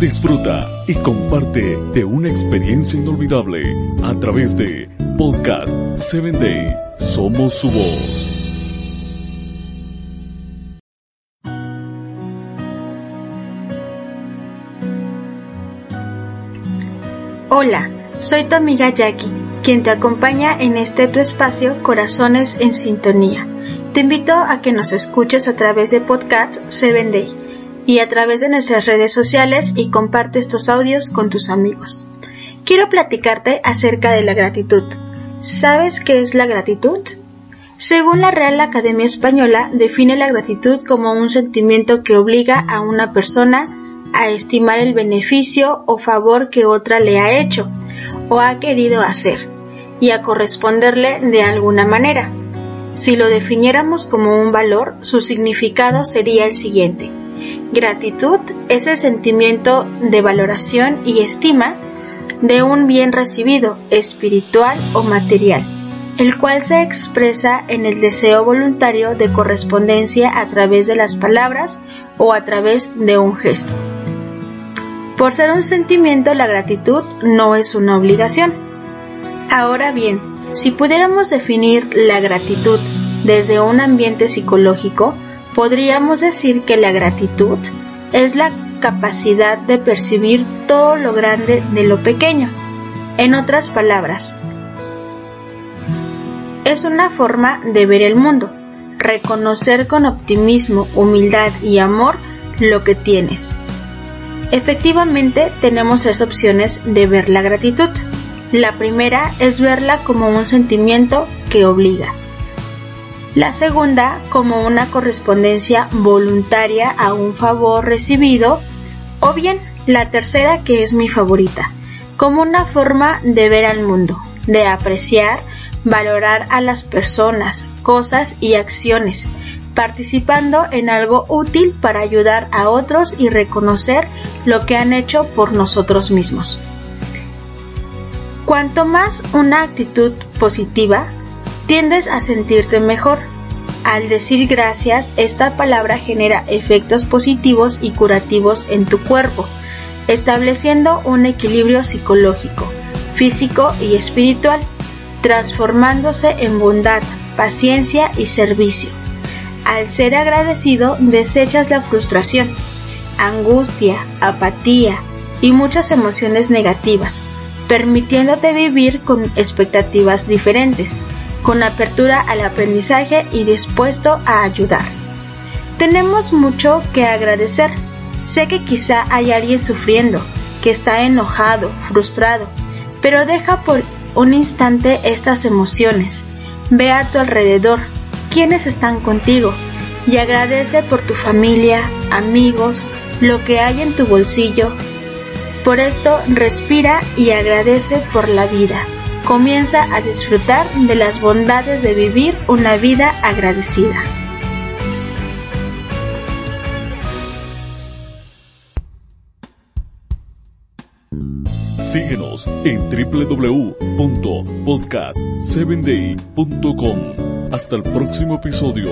Disfruta y comparte de una experiencia inolvidable a través de Podcast 7 Day. Somos su voz. Hola, soy tu amiga Jackie, quien te acompaña en este tu espacio Corazones en Sintonía. Te invito a que nos escuches a través de Podcast 7 Day y a través de nuestras redes sociales y comparte estos audios con tus amigos. Quiero platicarte acerca de la gratitud. ¿Sabes qué es la gratitud? Según la Real Academia Española, define la gratitud como un sentimiento que obliga a una persona a estimar el beneficio o favor que otra le ha hecho o ha querido hacer y a corresponderle de alguna manera. Si lo definiéramos como un valor, su significado sería el siguiente. Gratitud es el sentimiento de valoración y estima de un bien recibido, espiritual o material, el cual se expresa en el deseo voluntario de correspondencia a través de las palabras o a través de un gesto. Por ser un sentimiento, la gratitud no es una obligación. Ahora bien, si pudiéramos definir la gratitud desde un ambiente psicológico, podríamos decir que la gratitud es la capacidad de percibir todo lo grande de lo pequeño. En otras palabras, es una forma de ver el mundo, reconocer con optimismo, humildad y amor lo que tienes. Efectivamente, tenemos tres opciones de ver la gratitud. La primera es verla como un sentimiento que obliga. La segunda como una correspondencia voluntaria a un favor recibido. O bien la tercera que es mi favorita, como una forma de ver al mundo, de apreciar, valorar a las personas, cosas y acciones, participando en algo útil para ayudar a otros y reconocer lo que han hecho por nosotros mismos. Cuanto más una actitud positiva, tiendes a sentirte mejor. Al decir gracias, esta palabra genera efectos positivos y curativos en tu cuerpo, estableciendo un equilibrio psicológico, físico y espiritual, transformándose en bondad, paciencia y servicio. Al ser agradecido, desechas la frustración, angustia, apatía y muchas emociones negativas, permitiéndote vivir con expectativas diferentes, con apertura al aprendizaje y dispuesto a ayudar. Tenemos mucho que agradecer. Sé que quizá hay alguien sufriendo, que está enojado, frustrado, pero deja por un instante estas emociones. Ve a tu alrededor, quiénes están contigo, y agradece por tu familia, amigos, lo que hay en tu bolsillo. Por esto respira y agradece por la vida comienza a disfrutar de las bondades de vivir una vida agradecida. Síguenos en www.podcast7day.com. Hasta el próximo episodio.